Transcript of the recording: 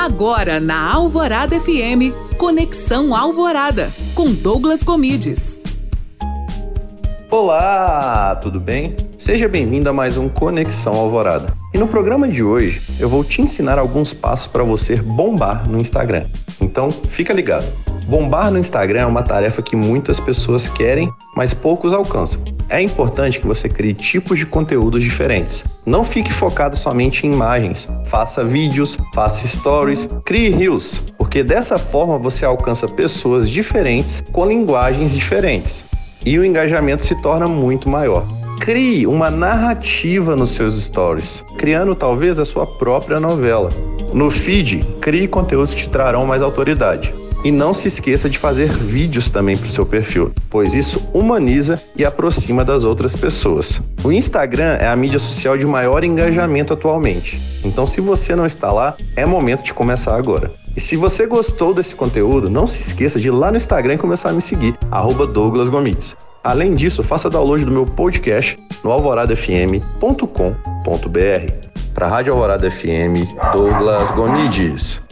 Agora na Alvorada FM, Conexão Alvorada, com Douglas Comides. Olá, tudo bem? Seja bem-vindo a mais um Conexão Alvorada. E no programa de hoje eu vou te ensinar alguns passos para você bombar no Instagram. Então fica ligado. Bombar no Instagram é uma tarefa que muitas pessoas querem, mas poucos alcançam. É importante que você crie tipos de conteúdos diferentes. Não fique focado somente em imagens. Faça vídeos, faça stories, crie reels, porque dessa forma você alcança pessoas diferentes com linguagens diferentes e o engajamento se torna muito maior. Crie uma narrativa nos seus stories, criando talvez a sua própria novela. No feed, crie conteúdos que te trarão mais autoridade. E não se esqueça de fazer vídeos também para o seu perfil, pois isso humaniza e aproxima das outras pessoas. O Instagram é a mídia social de maior engajamento atualmente. Então, se você não está lá, é momento de começar agora. E se você gostou desse conteúdo, não se esqueça de ir lá no Instagram e começar a me seguir, Douglas Gomides. Além disso, faça download do meu podcast no alvoradafm.com.br. Para a Rádio Alvorada FM, Douglas Gomides.